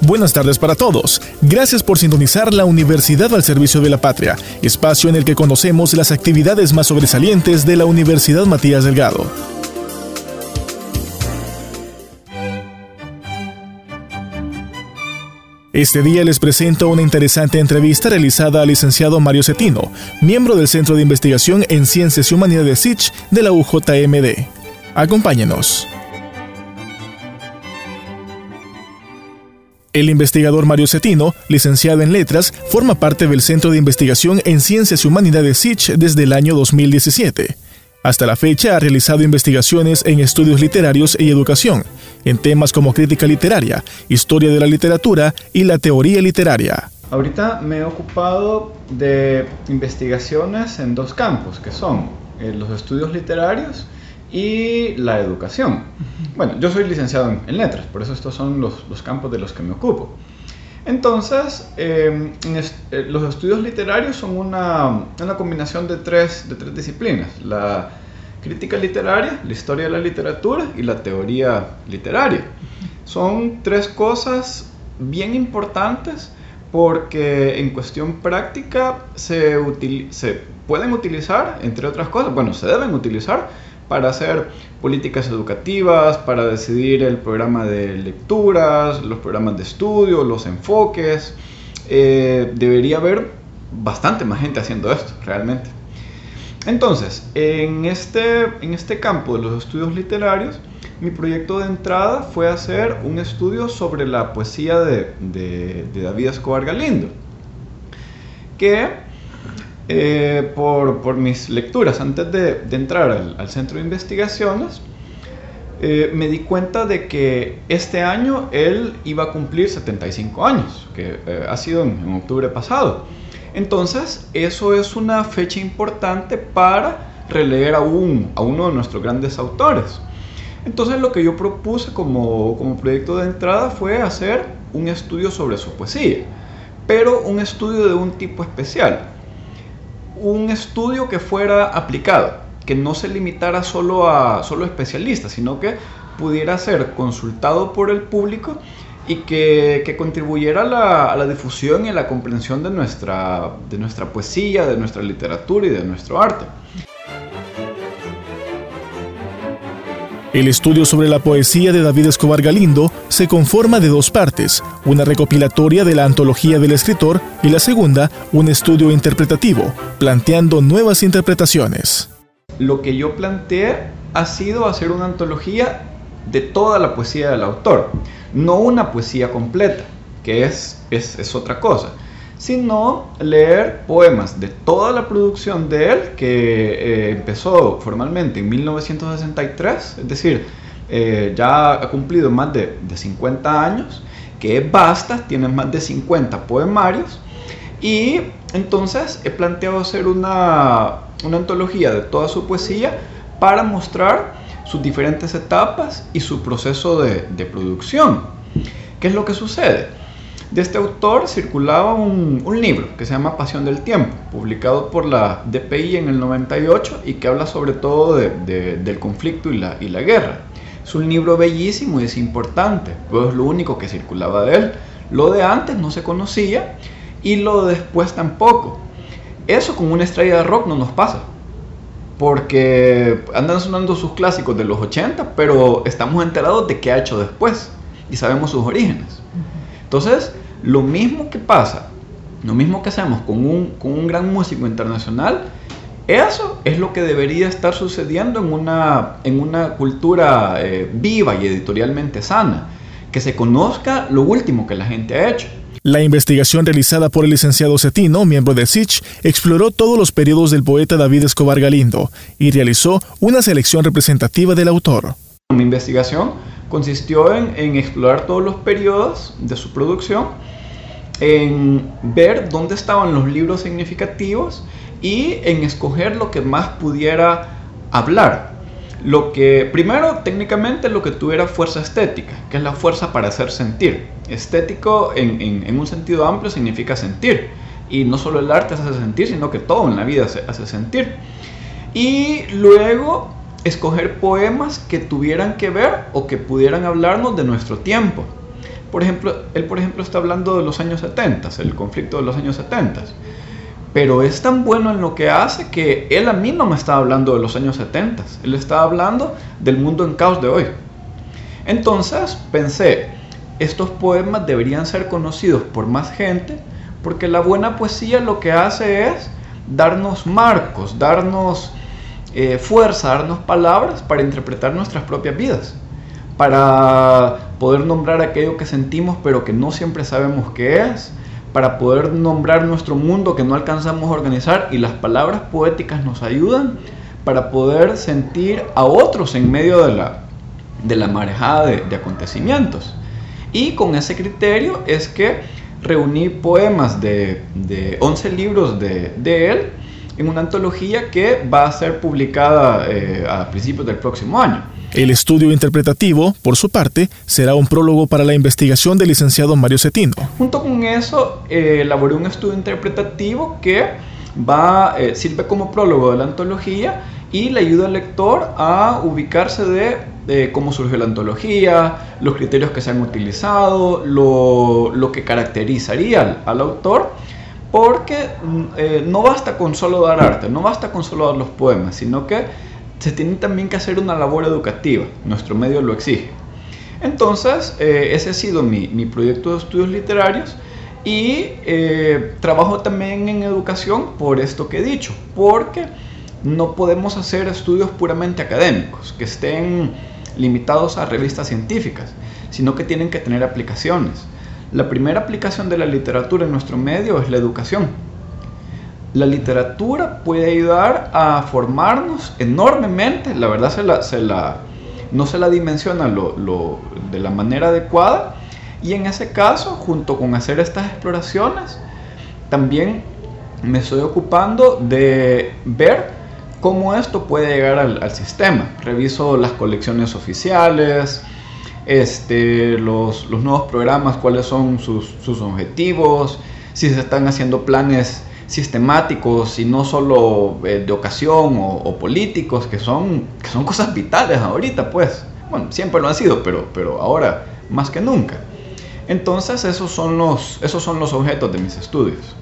Buenas tardes para todos. Gracias por sintonizar la Universidad al Servicio de la Patria, espacio en el que conocemos las actividades más sobresalientes de la Universidad Matías Delgado. Este día les presento una interesante entrevista realizada al licenciado Mario Cetino, miembro del Centro de Investigación en Ciencias y Humanidades SICH de la UJMD. Acompáñenos. El investigador Mario Cetino, licenciado en Letras, forma parte del Centro de Investigación en Ciencias y Humanidades SICH desde el año 2017. Hasta la fecha ha realizado investigaciones en estudios literarios y educación, en temas como crítica literaria, historia de la literatura y la teoría literaria. Ahorita me he ocupado de investigaciones en dos campos, que son eh, los estudios literarios y la educación. Bueno, yo soy licenciado en, letras, por eso estos son los, los, campos de los que me ocupo. Entonces, em, eh, los estudios literarios son una, una, combinación de tres, de tres disciplinas. La crítica literaria, la historia de la literatura y la teoría literaria. Son tres cosas bien importantes porque en cuestión práctica se, se pueden utilizar, entre otras cosas, bueno, se deben utilizar para hacer políticas educativas, para decidir el programa de lecturas, los programas de estudio, los enfoques. Eh, debería haber bastante más gente haciendo esto, realmente. Entonces, en este, en este campo de los estudios literarios, mi proyecto de entrada fue hacer un estudio sobre la poesía de, de David Escobar Galindo, que eh, por, por, mis lecturas antes de, de entrar al, centro de investigaciones, eh, me di cuenta de que este año él iba a cumplir 75 años, que eh, ha sido en, en, octubre pasado. Entonces, eso es una fecha importante para releer a, un, a uno de nuestros grandes autores. Entonces, lo que yo propuse como, como proyecto de entrada fue hacer un estudio sobre su poesía, pero un estudio de un tipo especial un estudio que fuera aplicado, que no se limitara solo a solo especialistas, sino que pudiera ser consultado por el público y que, contribuyera a la, a la, difusión y a la comprensión de nuestra, de nuestra poesía, de nuestra literatura y de nuestro arte. El estudio sobre la poesía de David Escobar Galindo se conforma de dos partes, una recopilatoria de la antología del escritor y la segunda, un estudio interpretativo, planteando nuevas interpretaciones. Lo que yo planteé ha sido hacer una antología de toda la poesía del autor, no una poesía completa, que es, es, otra cosa sino leer poemas de toda la producción de él que eh, empezó formalmente en 1963, es decir, eh, ya ha cumplido más de, de, 50 años, que es vasta, tiene más de 50 poemarios, y entonces he planteado hacer una, una antología de toda su poesía para mostrar sus diferentes etapas y su proceso de, de producción. ¿Qué es lo que sucede? De este autor circulaba un, libro que se llama Pasión del Tiempo, publicado por la DPI en el 98 y que habla sobre todo del conflicto y la, guerra. Es un libro bellísimo y es importante, pero es lo único que circulaba de él. Lo de antes no se conocía y lo de después tampoco. Eso con una estrella de rock no nos pasa. Porque andan sonando sus clásicos de los 80, pero estamos enterados de qué ha hecho después y sabemos sus orígenes. Entonces, lo mismo que pasa, lo mismo que hacemos con un, con un gran músico internacional, eso es lo que debería estar sucediendo en una, en una cultura eh, viva y editorialmente sana, que se conozca lo último que la gente ha hecho. La investigación realizada por el licenciado Cetino, miembro de SICH, exploró todos los periodos del poeta David Escobar Galindo y realizó una selección representativa del autor. Mi investigación consistió en, explorar todos los periodos de su producción, en ver dónde estaban los libros significativos y en escoger lo que más pudiera hablar. Lo que, primero, técnicamente lo que tuviera fuerza estética, que es la fuerza para hacer sentir. Estético en, un sentido amplio significa sentir. Y no solo el arte hace sentir, sino que todo en la vida se hace sentir. Y luego escoger poemas que tuvieran que ver o que pudieran hablarnos de nuestro tiempo. Por ejemplo, él por ejemplo está hablando de los años 70, el conflicto de los años 70 pero es tan bueno en lo que hace que él a mí no me estaba hablando de los años 70, él estaba hablando del mundo en caos de hoy. Entonces pensé, estos poemas deberían ser conocidos por más gente, porque la buena poesía lo que hace es darnos marcos, darnos eh, fuerza, darnos palabras para interpretar nuestras propias vidas, para poder nombrar aquello que sentimos pero que no siempre sabemos qué es, para poder nombrar nuestro mundo que no alcanzamos a organizar y las palabras poéticas nos ayudan para poder sentir a otros en medio de la, de la marejada de, acontecimientos. Y con ese criterio es que reuní poemas de, de 11 libros de, de, él en una antología que va a ser publicada eh, a principios del próximo año. El estudio interpretativo, por su parte, será un prólogo para la investigación del licenciado Mario Cetino. Junto con eso, eh, elaboré un estudio interpretativo que va, eh, sirve como prólogo de la antología y le ayuda al lector a ubicarse de, cómo surgió la antología, los criterios que se han utilizado, lo, que caracterizaría al, autor, porque mm, eh, no basta con solo dar arte, no basta con solo dar los poemas, sino que se tiene también que hacer una labor educativa, nuestro medio lo exige. Entonces, eh, ese ha sido mi, mi, proyecto de estudios literarios y eh, trabajo también en educación por esto que he dicho, porque no podemos hacer estudios puramente académicos, que estén limitados a revistas científicas, sino que tienen que tener aplicaciones. La primera aplicación de la literatura en nuestro medio es la educación la literatura puede ayudar a formarnos enormemente, la verdad se la, no se la dimensiona de la manera adecuada y en ese caso, junto con hacer estas exploraciones, también me estoy ocupando de ver cómo esto puede llegar al, sistema. Reviso las colecciones oficiales, este, los, nuevos programas, cuáles son sus, sus objetivos, si se están haciendo planes sistemáticos y no solo eh, de ocasión o, políticos, que son, que son cosas vitales ahorita, pues. Bueno, siempre lo han sido, pero, pero ahora más que nunca. Entonces esos son los, esos son los objetos de mis estudios.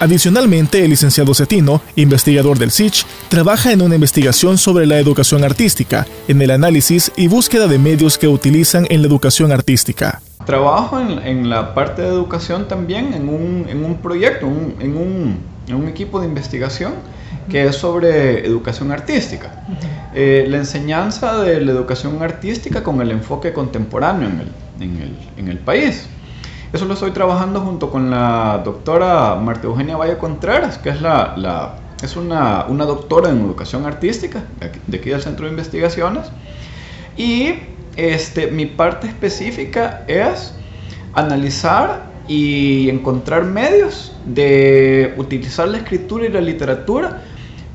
Adicionalmente, el licenciado Cetino, investigador del SICH, trabaja en una investigación sobre la educación artística, en el análisis y búsqueda de medios que utilizan en la educación artística. Trabajo en, la parte de educación también, en un, en un proyecto, en, un, en, un, equipo de investigación que es sobre educación artística. Eh, la enseñanza de la educación artística con el enfoque contemporáneo en el, el, en el país. Eso lo estoy trabajando junto con la doctora Marta Eugenia Valle Contreras, que es, la, la es una, una, doctora en educación artística de aquí del Centro de Investigaciones. Y este, mi parte específica es analizar y encontrar medios de utilizar la escritura y la literatura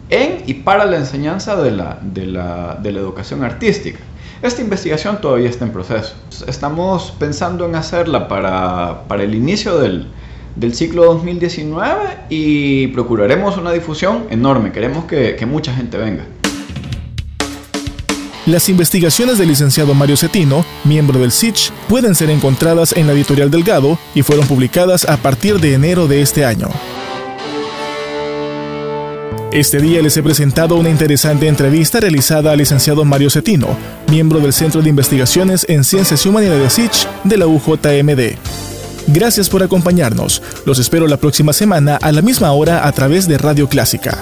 en y para la enseñanza de la, de la, de la educación artística. Esta investigación todavía está en proceso. Estamos pensando en hacerla para, para el inicio del, del, ciclo 2019 y procuraremos una difusión enorme. Queremos que, que mucha gente venga. Las investigaciones del licenciado Mario Cetino, miembro del SICH, pueden ser encontradas en la editorial Delgado y fueron publicadas a partir de enero de este año. Este día les he presentado una interesante entrevista realizada al licenciado Mario Cetino, miembro del Centro de Investigaciones en Ciencias y Humanidades SICH de la UJMD. Gracias por acompañarnos. Los espero la próxima semana a la misma hora a través de Radio Clásica.